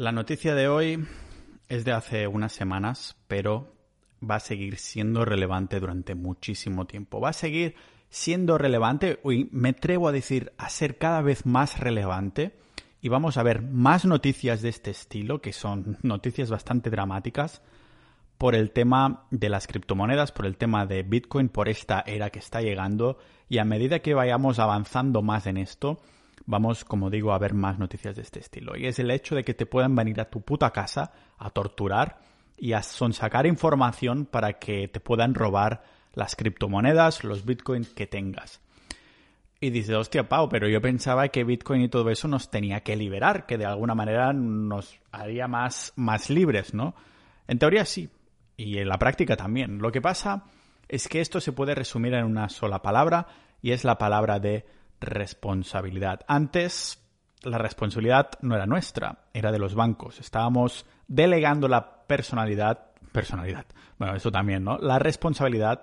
La noticia de hoy es de hace unas semanas, pero va a seguir siendo relevante durante muchísimo tiempo. Va a seguir siendo relevante, y me atrevo a decir, a ser cada vez más relevante. Y vamos a ver más noticias de este estilo, que son noticias bastante dramáticas, por el tema de las criptomonedas, por el tema de Bitcoin, por esta era que está llegando. Y a medida que vayamos avanzando más en esto, vamos, como digo, a ver más noticias de este estilo. Y es el hecho de que te puedan venir a tu puta casa a torturar y a sonsacar información para que te puedan robar las criptomonedas, los bitcoins que tengas. Y dices, hostia, Pau, pero yo pensaba que Bitcoin y todo eso nos tenía que liberar, que de alguna manera nos haría más, más libres, ¿no? En teoría sí, y en la práctica también. Lo que pasa es que esto se puede resumir en una sola palabra, y es la palabra de responsabilidad. Antes la responsabilidad no era nuestra, era de los bancos. Estábamos delegando la personalidad, personalidad, bueno, eso también, ¿no? La responsabilidad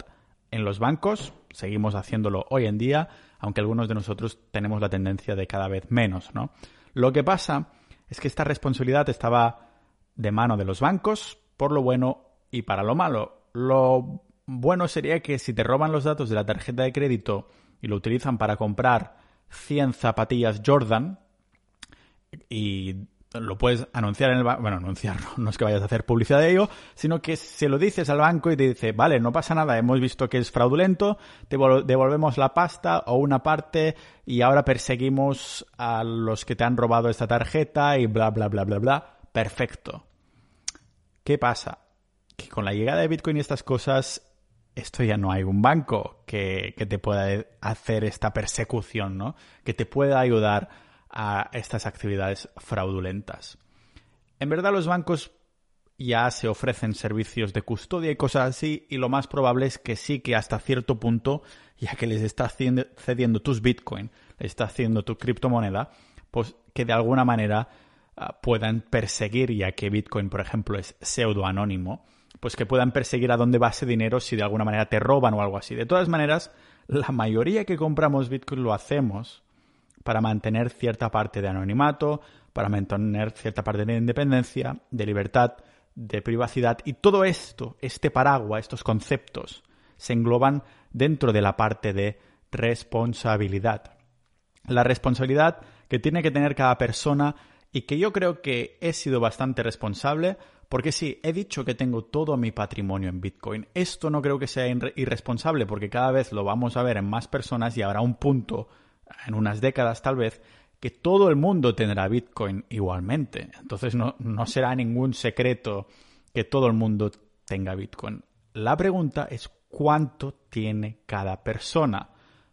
en los bancos, seguimos haciéndolo hoy en día, aunque algunos de nosotros tenemos la tendencia de cada vez menos, ¿no? Lo que pasa es que esta responsabilidad estaba de mano de los bancos por lo bueno y para lo malo. Lo bueno sería que si te roban los datos de la tarjeta de crédito y lo utilizan para comprar 100 zapatillas Jordan y lo puedes anunciar en el banco, bueno, anunciar, no es que vayas a hacer publicidad de ello, sino que se lo dices al banco y te dice, vale, no pasa nada, hemos visto que es fraudulento, te devolvemos la pasta o una parte y ahora perseguimos a los que te han robado esta tarjeta y bla, bla, bla, bla, bla. Perfecto. ¿Qué pasa? Que con la llegada de Bitcoin y estas cosas, esto ya no hay un banco que, te pueda hacer esta persecución, ¿no? Que te pueda ayudar a estas actividades fraudulentas. En verdad los bancos ya se ofrecen servicios de custodia y cosas así, y lo más probable es que sí que hasta cierto punto, ya que les estás cediendo tus Bitcoin, les estás haciendo tu criptomoneda, pues que de alguna manera ah, puedan perseguir, ya que Bitcoin, por ejemplo, es pseudo anónimo, pues que puedan perseguir a dónde va ese dinero si de alguna manera te roban o algo así. De todas maneras, la mayoría que compramos Bitcoin lo hacemos para mantener cierta parte de anonimato, para mantener cierta parte de independencia, de libertad, de privacidad y todo esto, este paraguas, estos conceptos, se engloban dentro de la parte de responsabilidad. La responsabilidad que tiene que tener cada persona y que yo creo que he sido bastante responsable porque sí, he dicho que tengo todo mi patrimonio en Bitcoin. Esto no creo que sea irresponsable porque cada vez lo vamos a ver en más personas y habrá un punto, en unas décadas tal vez, que todo el mundo tendrá Bitcoin igualmente. Entonces no, no será ningún secreto que todo el mundo tenga Bitcoin. La pregunta es cuánto tiene cada persona.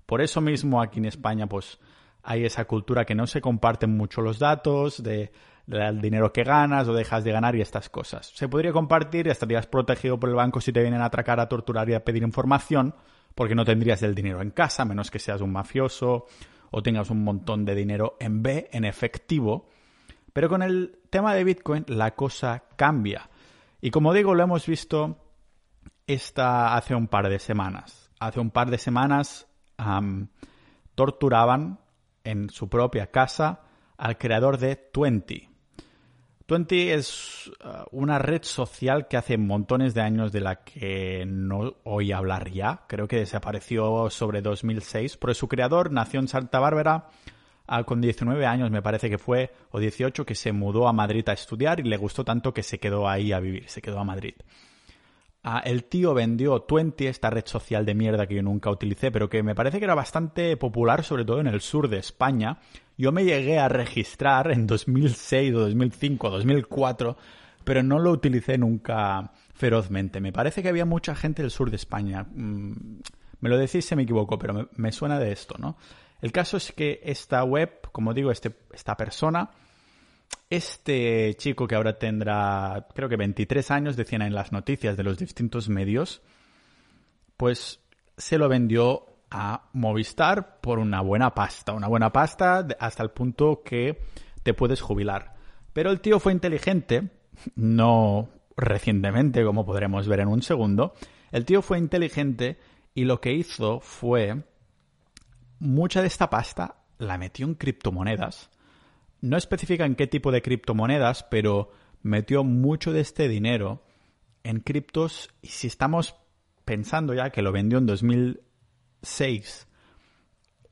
Por eso mismo aquí en España pues hay esa cultura que no se comparten mucho los datos de el dinero que ganas o dejas de ganar y estas cosas. Se podría compartir y estarías protegido por el banco si te vienen a atracar, a torturar y a pedir información, porque no tendrías el dinero en casa, menos que seas un mafioso o tengas un montón de dinero en B, en efectivo. Pero con el tema de Bitcoin la cosa cambia. Y como digo, lo hemos visto esta hace un par de semanas. Hace un par de semanas torturaban en su propia casa al creador de Twenty. Twenty es uh, una red social que hace montones de años de la que no oí hablar ya. Creo que desapareció sobre 2006. Pero su creador nació en Santa Bárbara ah, con 19 años, me parece que fue, o 18, que se mudó a Madrid a estudiar y le gustó tanto que se quedó ahí a vivir, se quedó a Madrid. Ah, el tío vendió Twenty, esta red social de mierda que yo nunca utilicé, pero que me parece que era bastante popular, sobre todo en el sur de España, yo me llegué a registrar en 2006 o 2005 o 2004, pero no lo utilicé nunca ferozmente. Me parece que había mucha gente del sur de España. Mm, me lo decís si me equivoco, pero me, suena de esto, ¿no? El caso es que esta web, como digo, este, esta persona, este chico que ahora tendrá, creo que 23 años, decían en las noticias de los distintos medios, pues se lo vendió a Movistar por una buena pasta, una buena pasta hasta el punto que te puedes jubilar. Pero el tío fue inteligente, no recientemente, como podremos ver en un segundo, el tío fue inteligente y lo que hizo fue mucha de esta pasta la metió en criptomonedas. no especifica en qué tipo de criptomonedas, pero metió mucho de este dinero en criptos y si estamos pensando ya que lo vendió en 2006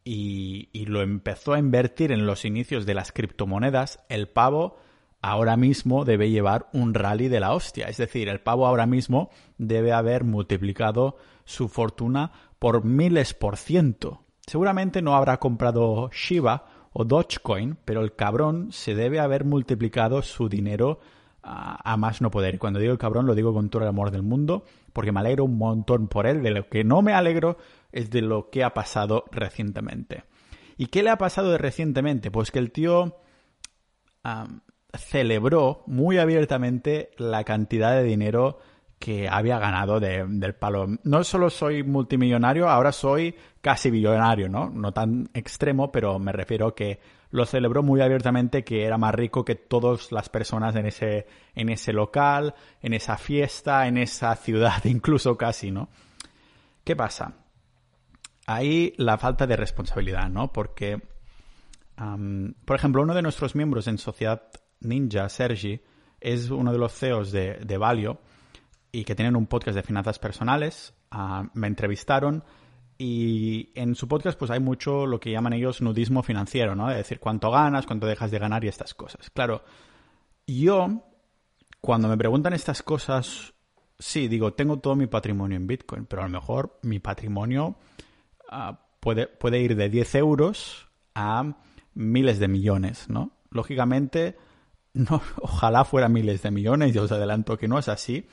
y, lo empezó a invertir en los inicios de las criptomonedas, el pavo ahora mismo debe llevar un rally de la hostia. Es decir, el pavo ahora mismo debe haber multiplicado su fortuna por miles por ciento. Seguramente no habrá comprado Shiba o Dogecoin, pero el cabrón se debe haber multiplicado su dinero a, más no poder. Y cuando digo el cabrón lo digo con todo el amor del mundo, porque me alegro un montón por él. De lo que no me alegro es de lo que ha pasado recientemente. ¿Y qué le ha pasado de recientemente? Pues que el tío celebró muy abiertamente la cantidad de dinero que había ganado del palo. No solo soy multimillonario, ahora soy casi billonario, ¿no? No tan extremo, pero me refiero que lo celebró muy abiertamente que era más rico que todas las personas en ese, en ese local, en esa fiesta, en esa ciudad, incluso casi, ¿no? ¿Qué pasa? Ahí la falta de responsabilidad, ¿no? Porque, por ejemplo, uno de nuestros miembros en Sociedad Ninja, Sergi, es uno de los CEOs de, de Valio y que tienen un podcast de finanzas personales. Ah, me entrevistaron y en su podcast pues hay mucho lo que llaman ellos nudismo financiero, ¿no? Es decir, cuánto ganas, cuánto dejas de ganar y estas cosas. Claro, yo cuando me preguntan estas cosas, sí, digo, tengo todo mi patrimonio en Bitcoin, pero a lo mejor mi patrimonio ah, puede, puede ir de 10 euros a miles de millones, ¿no? Lógicamente, no, ojalá fuera miles de millones, yo os adelanto que no es así,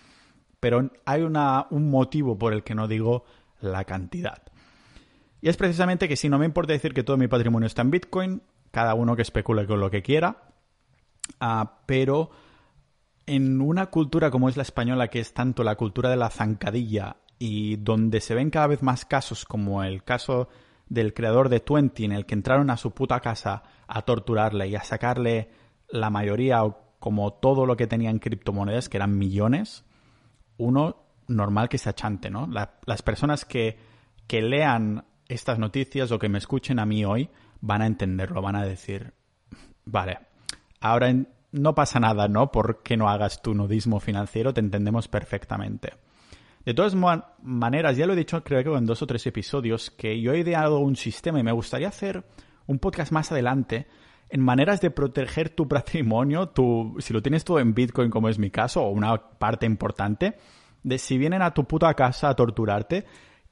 pero hay una, un motivo por el que no digo la cantidad. Y es precisamente que si no me importa decir que todo mi patrimonio está en Bitcoin, cada uno que especule con lo que quiera, ah, pero en una cultura como es la española, que es tanto la cultura de la zancadilla y donde se ven cada vez más casos como el caso del creador de Twenty, en el que entraron a su puta casa a torturarle y a sacarle la mayoría o como todo lo que tenía en criptomonedas, que eran millones, uno normal que se achante, ¿no? las personas que, que lean estas noticias o que me escuchen a mí hoy van a entenderlo, van a decir, vale, ahora no pasa nada, ¿no? Porque no hagas tu nudismo financiero, te entendemos perfectamente. De todas maneras, ya lo he dicho creo que en dos o tres episodios, que yo he ideado un sistema y me gustaría hacer un podcast más adelante en maneras de proteger tu patrimonio, tu, si lo tienes todo en Bitcoin, como es mi caso, o una parte importante, de si vienen a tu puta casa a torturarte,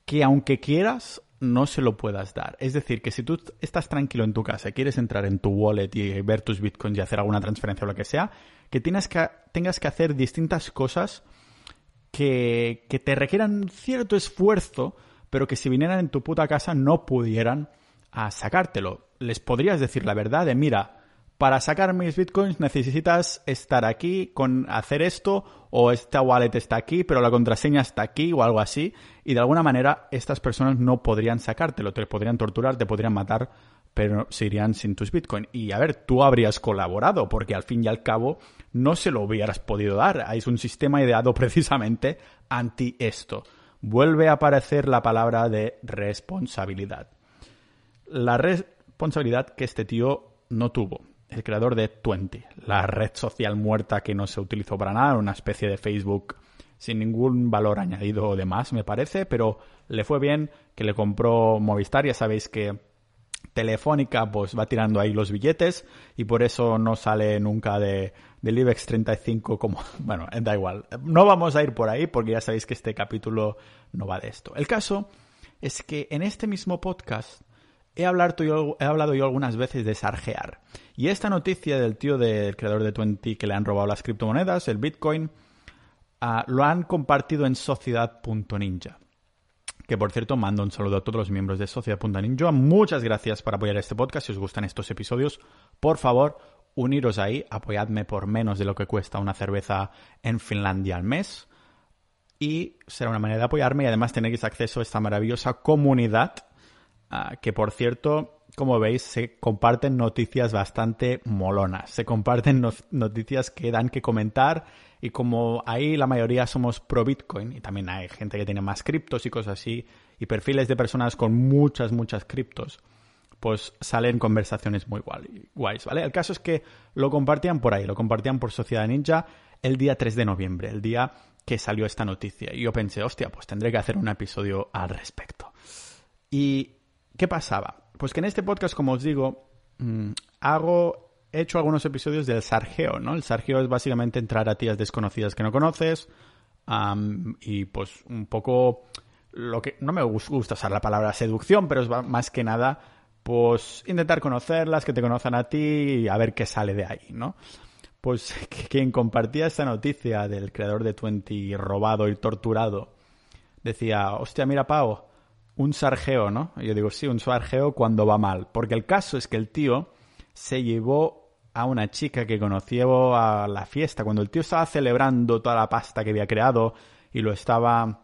que aunque quieras, no se lo puedas dar. Es decir, que si tú estás tranquilo en tu casa, quieres entrar en tu wallet y ver tus bitcoins y hacer alguna transferencia o lo que sea, que, tienes que tengas que hacer distintas cosas que, que te requieran cierto esfuerzo, pero que si vinieran en tu puta casa no pudieran a sacártelo. Les podrías decir la verdad de, mira, para sacar mis bitcoins necesitas estar aquí con hacer esto o esta wallet está aquí, pero la contraseña está aquí o algo así. Y de alguna manera estas personas no podrían sacártelo, te podrían torturar, te podrían matar, pero se irían sin tus bitcoins. Y a ver, tú habrías colaborado porque al fin y al cabo no se lo hubieras podido dar. Es un sistema ideado precisamente anti esto. Vuelve a aparecer la palabra de responsabilidad la responsabilidad que este tío no tuvo. El creador de Twenty, la red social muerta que no se utilizó para nada, una especie de Facebook sin ningún valor añadido o demás, me parece, pero le fue bien que le compró Movistar, ya sabéis que Telefónica pues va tirando ahí los billetes y por eso no sale nunca de, del IBEX 35 como... Bueno, da igual. No vamos a ir por ahí porque ya sabéis que este capítulo no va de esto. El caso es que en este mismo podcast he hablado, yo, he hablado yo algunas veces de sarjear. Y esta noticia del tío del creador de Twenty que le han robado las criptomonedas, el Bitcoin, ah, lo han compartido en sociedad.ninja. Que por cierto, mando un saludo a todos los miembros de Sociedad.ninja. Muchas gracias por apoyar este podcast. Si os gustan estos episodios, por favor, uniros ahí. Apoyadme por menos de lo que cuesta una cerveza en Finlandia al mes. Y será una manera de apoyarme y además tenéis acceso a esta maravillosa comunidad Ah, que por cierto, como veis, se comparten noticias bastante molonas. Se comparten noticias que dan que comentar y como ahí la mayoría somos pro Bitcoin y también hay gente que tiene más criptos y cosas así y perfiles de personas con muchas, muchas criptos, pues salen conversaciones muy guays, ¿vale? El caso es que lo compartían por ahí, lo compartían por Sociedad Ninja el día 3 de noviembre, el día que salió esta noticia. Y yo pensé, hostia, pues tendré que hacer un episodio al respecto. ¿Y qué pasaba? Pues que en este podcast, como os digo, mm, hago, he hecho algunos episodios del sargeo, ¿no? El sargeo es básicamente entrar a tías desconocidas que no conoces y pues un poco lo que no me gusta usar la palabra seducción, pero es más que nada pues intentar conocerlas, que te conozcan a ti y a ver qué sale de ahí, ¿no? Pues quien compartía esta noticia del creador de Twenty robado y torturado decía, hostia, mira Pau, un sargeo, ¿no? Yo digo, sí, un sargeo cuando va mal. Porque el caso es que el tío se llevó a una chica que conoció a la fiesta, cuando el tío estaba celebrando toda la pasta que había creado y lo estaba...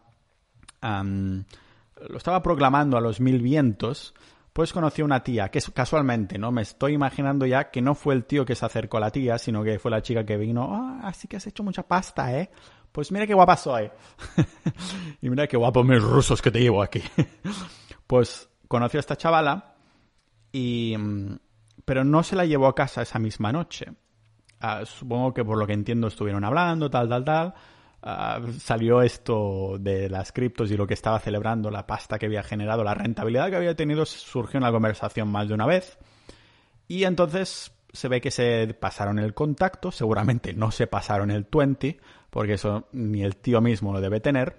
lo estaba proclamando a los mil vientos, pues conoció una tía, que casualmente, ¿no? Me estoy imaginando ya que no fue el tío que se acercó a la tía, sino que fue la chica que vino, ah, así que has hecho mucha pasta, ¿eh? Pues mira qué guapa soy. y mira qué guapos mis rusos que te llevo aquí. pues conoció a esta chavala y... Mm, pero no se la llevó a casa esa misma noche. Ah, supongo que por lo que entiendo estuvieron hablando, tal, tal, tal. Ah, salió esto de las criptos y lo que estaba celebrando, la pasta que había generado, la rentabilidad que había tenido, surgió en la conversación más de una vez. Y entonces se ve que se pasaron el contacto, seguramente no se pasaron el 20, porque eso ni el tío mismo lo debe tener.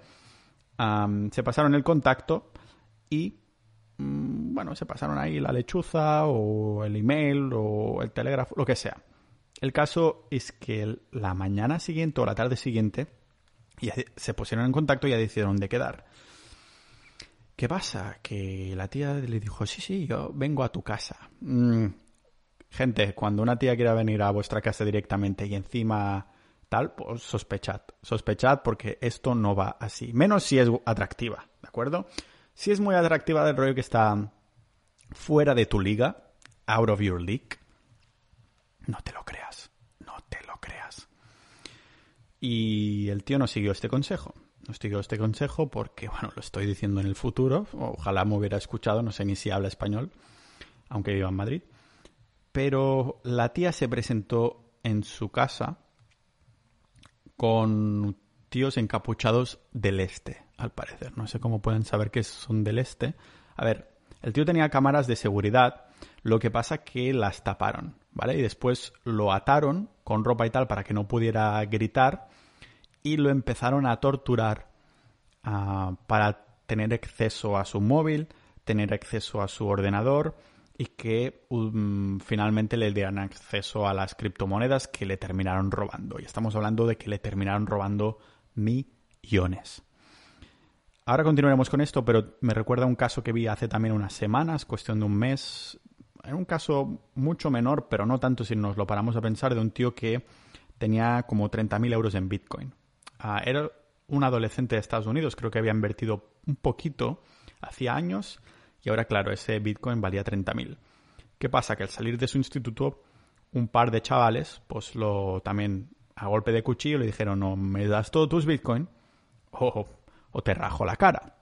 se pasaron el contacto y, mm, bueno, se pasaron ahí la lechuza o el email o el telégrafo, lo que sea. El caso es que la mañana siguiente o la tarde siguiente se pusieron en contacto y ya decidieron de quedar. ¿Qué pasa? Que la tía le dijo, sí, sí, yo vengo a tu casa. Mm, gente, cuando una tía quiera venir a vuestra casa directamente y encima tal, pues sospechad. Sospechad porque esto no va así. Menos si es atractiva, ¿de acuerdo? Si es muy atractiva del rollo que está fuera de tu liga, out of your league, no te lo creas. Y el tío no siguió este consejo. No siguió este consejo porque, bueno, lo estoy diciendo en el futuro. Ojalá me hubiera escuchado, no sé ni si habla español, aunque viva en Madrid. Pero la tía se presentó en su casa con tíos encapuchados del este, al parecer. No sé cómo pueden saber que son del este. A ver, el tío tenía cámaras de seguridad, lo que pasa que las taparon, ¿vale? Y después lo ataron con ropa y tal para que no pudiera gritar y lo empezaron a torturar ah, para tener acceso a su móvil, tener acceso a su ordenador y que um, finalmente le dieran acceso a las criptomonedas que le terminaron robando. Y estamos hablando de que le terminaron robando millones. Ahora continuaremos con esto, pero me recuerda un caso que vi hace también unas semanas, cuestión de un mes, en un caso mucho menor, pero no tanto si nos lo paramos a pensar, de un tío que tenía como 30.000 euros en Bitcoin. Ah, era un adolescente de Estados Unidos, creo que había invertido un poquito hacía años y ahora, claro, ese Bitcoin valía 30.000. ¿Qué pasa? Que al salir de su instituto, un par de chavales, pues lo también a golpe de cuchillo le dijeron, no, me das todos tus Bitcoin o, o te rajo la cara.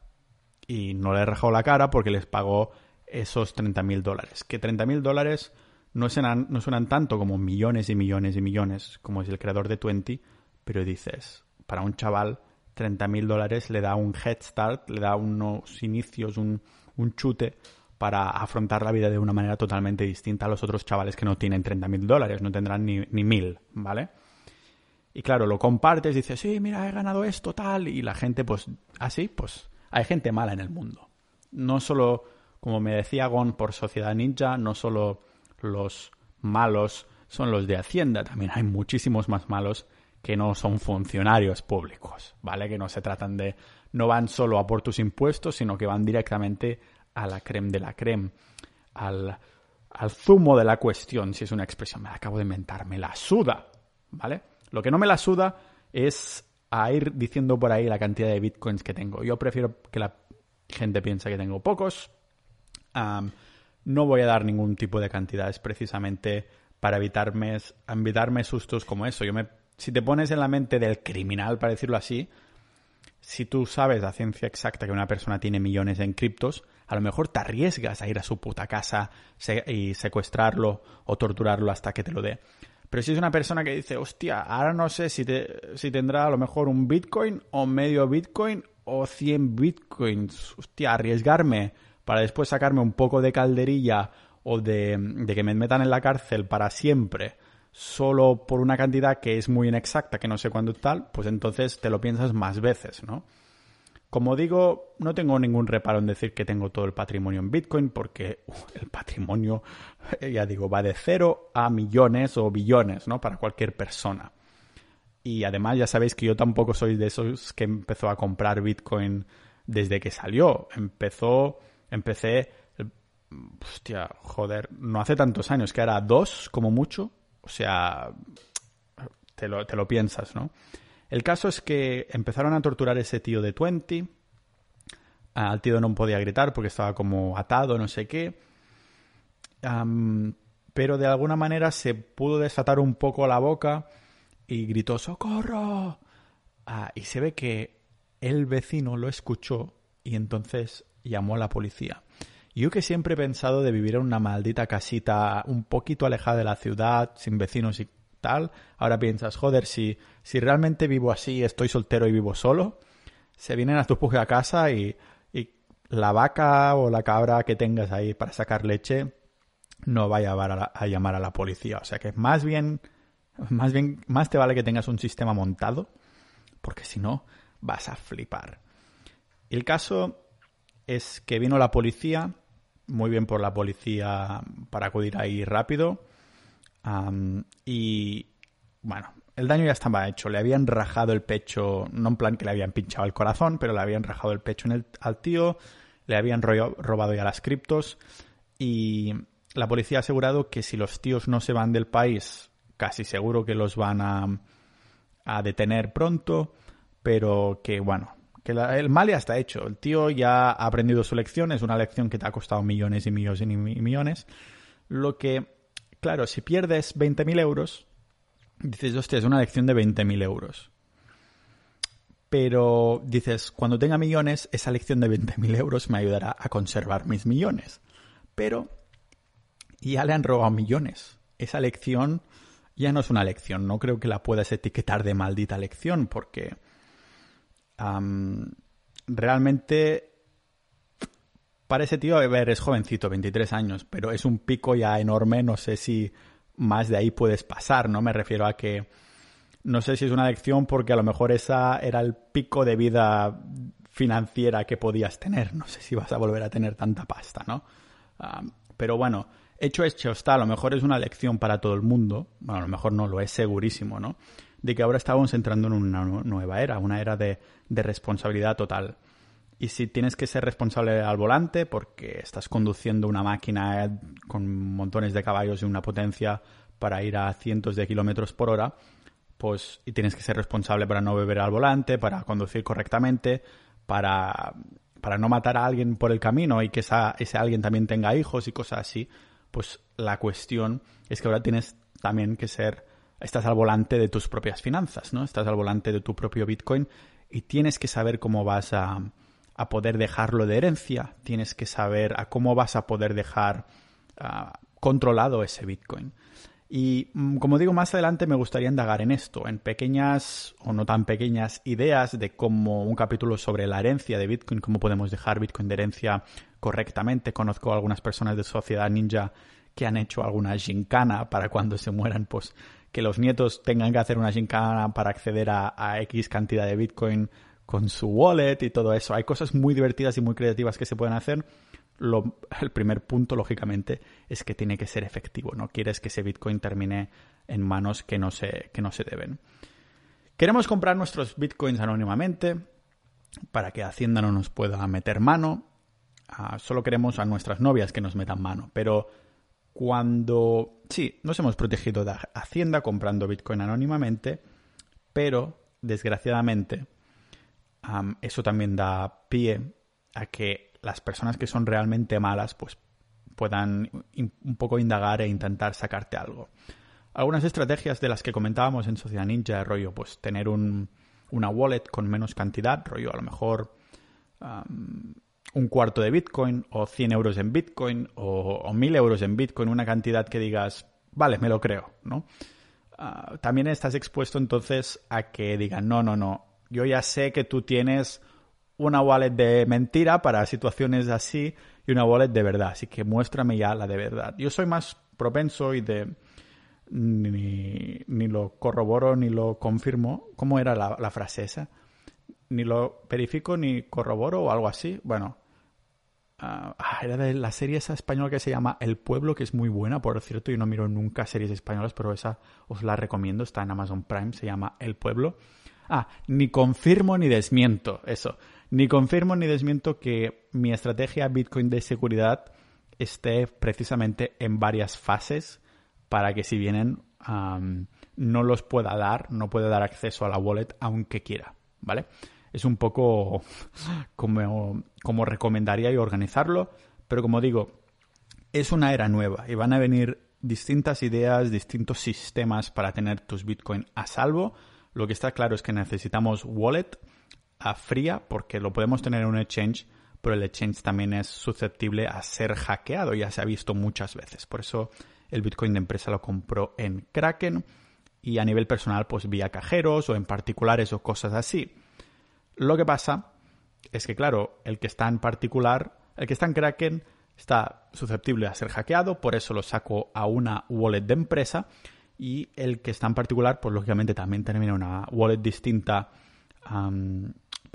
Y no le rajó la cara porque les pagó esos 30.000 dólares. Que 30.000 dólares no suenan, no suenan tanto como millones y millones y millones, como es el creador de Twenty, pero dices, para un chaval, 30.000 dólares le da un head start, le da unos inicios, un, un chute para afrontar la vida de una manera totalmente distinta a los otros chavales que no tienen 30.000 dólares, no tendrán ni, ni ¿vale? Y claro, lo compartes, dices, sí, mira, he ganado esto, tal, y la gente, pues, así, pues, hay gente mala en el mundo. No solo como me decía Gon por Sociedad Ninja, no solo los malos son los de Hacienda, también hay muchísimos más malos que no son funcionarios públicos, ¿vale? Que no se tratan de, no van solo a por tus impuestos, sino que van directamente a la creme de la creme, al, al zumo de la cuestión, si es una expresión, me la acabo de inventar, me la suda, ¿vale? Lo que no me la suda es a ir diciendo por ahí la cantidad de bitcoins que tengo. Yo prefiero que la gente piense que tengo pocos, no voy a dar ningún tipo de cantidades precisamente para evitarme, evitarme sustos como eso. Yo me, si te pones en la mente del criminal, para decirlo así, si tú sabes la ciencia exacta que una persona tiene millones en criptos, a lo mejor te arriesgas a ir a su puta casa y secuestrarlo o torturarlo hasta que te lo dé. Pero si es una persona que dice, hostia, ahora no sé si, si tendrá a lo mejor un Bitcoin o medio Bitcoin o 100 Bitcoins, hostia, arriesgarme para después sacarme un poco de calderilla o de que me metan en la cárcel para siempre solo por una cantidad que es muy inexacta, que no sé cuándo tal, pues entonces te lo piensas más veces, ¿no? Como digo, no tengo ningún reparo en decir que tengo todo el patrimonio en Bitcoin porque el patrimonio, ya digo, va de cero a millones o billones, ¿no? Para cualquier persona. Y además ya sabéis que yo tampoco soy de esos que empezó a comprar Bitcoin desde que salió. Empezó, empecé, hostia, joder, no hace tantos años, que era dos como mucho, o sea, te lo, te lo piensas, ¿no? El caso es que empezaron a torturar a ese tío de 20. Al tío no podía gritar porque estaba como atado, no sé qué. pero de alguna manera se pudo desatar un poco la boca y gritó ¡Socorro! Ah, y se ve que el vecino lo escuchó y entonces llamó a la policía. Yo que siempre he pensado de vivir en una maldita casita un poquito alejada de la ciudad, sin vecinos y tal, ahora piensas, joder, si, si realmente vivo así, estoy soltero y vivo solo, se vienen a tu a casa y, y la vaca o la cabra que tengas ahí para sacar leche no va a llamar a, a llamar a la policía. O sea que más bien, más bien, más te vale que tengas un sistema montado, porque si no, vas a flipar. El caso es que vino la policía muy bien por la policía para acudir ahí rápido. y bueno, el daño ya estaba hecho. Le habían rajado el pecho, no en plan que le habían pinchado el corazón, pero le habían rajado el pecho en el, al tío, le habían robado ya las criptos y la policía ha asegurado que si los tíos no se van del país, casi seguro que los van a, a detener pronto, pero que bueno, que el mal ya está hecho. El tío ya ha aprendido su lección, es una lección que te ha costado millones y millones y millones. Lo que, claro, si pierdes 20.000 euros, dices, hostia, es una lección de 20.000 euros. Pero dices, cuando tenga millones, esa lección de 20.000 euros me ayudará a conservar mis millones. Pero ya le han robado millones. Esa lección ya no es una lección. No creo que la puedas etiquetar de maldita lección porque realmente para ese tío, a ver, es jovencito, 23 años, pero es un pico ya enorme, no sé si más de ahí puedes pasar, ¿no? Me refiero a que no sé si es una lección porque a lo mejor esa era el pico de vida financiera que podías tener, no sé si vas a volver a tener tanta pasta, ¿no? Pero bueno, hecho hecho está, a lo mejor es una lección para todo el mundo, bueno, a lo mejor no, lo es segurísimo, ¿no? De que ahora estamos entrando en una nueva era, una era de de responsabilidad total. Y si tienes que ser responsable al volante porque estás conduciendo una máquina con montones de caballos y una potencia para ir a cientos de kilómetros por hora, pues y tienes que ser responsable para no beber al volante, para conducir correctamente, para, para no matar a alguien por el camino y que ese alguien también tenga hijos y cosas así, pues la cuestión es que ahora tienes también que ser, estás al volante de tus propias finanzas, ¿no? Estás al volante de tu propio Bitcoin y tienes que saber cómo vas a, poder dejarlo de herencia, tienes que saber a cómo vas a poder dejar ah, controlado ese Bitcoin. Y mm, como digo, más adelante me gustaría indagar en esto, en pequeñas o no tan pequeñas ideas de cómo un capítulo sobre la herencia de Bitcoin, cómo podemos dejar Bitcoin de herencia correctamente. Conozco a algunas personas de Sociedad Ninja que han hecho alguna gincana para cuando se mueran, pues que los nietos tengan que hacer una gincana para acceder a, X cantidad de Bitcoin con su wallet y todo eso. Hay cosas muy divertidas y muy creativas que se pueden hacer. El primer punto, lógicamente, es que tiene que ser efectivo. No quieres que ese Bitcoin termine en manos que no se, que no se deben. Queremos comprar nuestros Bitcoins anónimamente para que Hacienda no nos pueda meter mano. Ah, solo queremos a nuestras novias que nos metan mano. Pero cuando, sí, nos hemos protegido de Hacienda comprando Bitcoin anónimamente, pero desgraciadamente eso también da pie a que las personas que son realmente malas pues puedan un poco indagar e intentar sacarte algo. Algunas estrategias de las que comentábamos en Sociedad Ninja, rollo, pues tener un, una wallet con menos cantidad, rollo a lo mejor un cuarto de Bitcoin o 100 euros en Bitcoin o, o 1000 euros en Bitcoin, una cantidad que digas, vale, me lo creo, ¿no? Ah, también estás expuesto entonces a que digan, no, no, no, yo ya sé que tú tienes una wallet de mentira para situaciones así y una wallet de verdad, así que muéstrame ya la de verdad. Yo soy más propenso y de ni, ni lo corroboro ni lo confirmo. ¿Cómo era la, frase esa? Ni lo verifico ni corroboro o algo así. Bueno, Ah, ah, era de la serie esa española que se llama El Pueblo, que es muy buena, por cierto. Yo no miro nunca series españolas, pero esa os la recomiendo. Está en Amazon Prime, se llama El Pueblo. Ah, ni confirmo ni desmiento, eso. Ni confirmo ni desmiento que mi estrategia Bitcoin de seguridad esté precisamente en varias fases para que si vienen no los pueda dar, no pueda dar acceso a la wallet aunque quiera, ¿vale? es un poco como, como recomendaría y organizarlo, pero como digo, es una era nueva y van a venir distintas ideas, distintos sistemas para tener tus Bitcoin a salvo. Lo que está claro es que necesitamos wallet a fría porque lo podemos tener en un exchange, pero el exchange también es susceptible a ser hackeado, ya se ha visto muchas veces. Por eso el Bitcoin de empresa lo compró en Kraken y a nivel personal pues vía cajeros o en particulares o cosas así. Lo que pasa es que, claro, el que está en particular, el que está en Kraken está susceptible a ser hackeado, por eso lo saco a una wallet de empresa y el que está en particular, pues lógicamente también termina una wallet distinta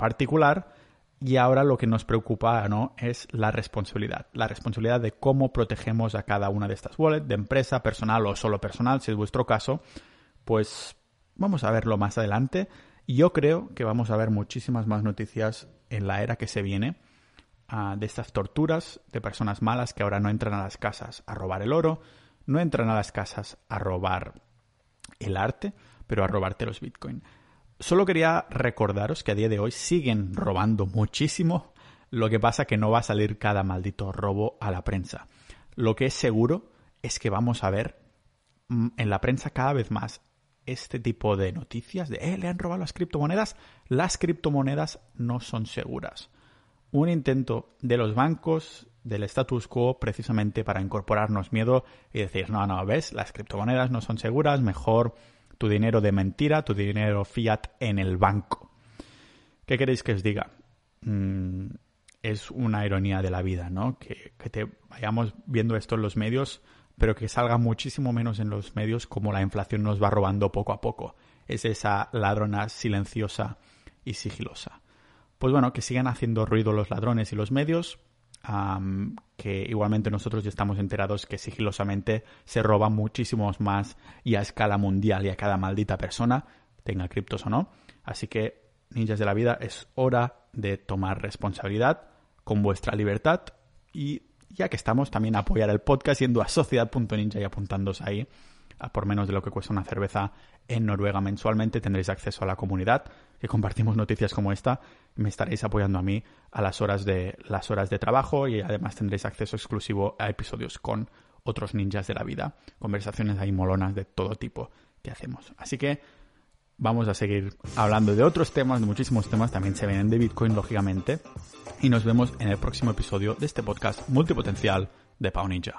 particular y ahora lo que nos preocupa ¿no? es la responsabilidad, la responsabilidad de cómo protegemos a cada una de estas wallets, de empresa, personal o solo personal, si es vuestro caso, pues vamos a verlo más adelante. Yo creo que vamos a ver muchísimas más noticias en la era que se viene ah, de estas torturas de personas malas que ahora no entran a las casas a robar el oro, no entran a las casas a robar el arte, pero a robarte los bitcoin. Solo quería recordaros que a día de hoy siguen robando muchísimo, lo que pasa que no va a salir cada maldito robo a la prensa. Lo que es seguro es que vamos a ver mm, en la prensa cada vez más este tipo de noticias de, eh, le han robado las criptomonedas, las criptomonedas no son seguras. Un intento de los bancos, del status quo, precisamente para incorporarnos miedo y decir, no, no, ves, las criptomonedas no son seguras, mejor tu dinero de mentira, tu dinero fiat en el banco. ¿Qué queréis que os diga? Mm, es una ironía de la vida, ¿no? Que, que te vayamos viendo esto en los medios pero que salga muchísimo menos en los medios como la inflación nos va robando poco a poco. Es esa ladrona silenciosa y sigilosa. Pues bueno, que sigan haciendo ruido los ladrones y los medios, que igualmente nosotros ya estamos enterados que sigilosamente se roban muchísimos más y a escala mundial y a cada maldita persona, tenga criptos o no. Así que, ninjas de la vida, es hora de tomar responsabilidad con vuestra libertad y ya que estamos, también apoyar el podcast yendo a sociedad.ninja y apuntándos ahí. Por menos de lo que cuesta una cerveza en Noruega mensualmente tendréis acceso a la comunidad, que compartimos noticias como esta. Me estaréis apoyando a mí a las horas de, las horas de trabajo y además tendréis acceso exclusivo a episodios con otros ninjas de la vida. Conversaciones ahí molonas de todo tipo que hacemos. Así que vamos a seguir hablando de otros temas, de muchísimos temas, también se vienen de Bitcoin, lógicamente. Y nos vemos en el próximo episodio de este podcast multipotencial de Pau Ninja.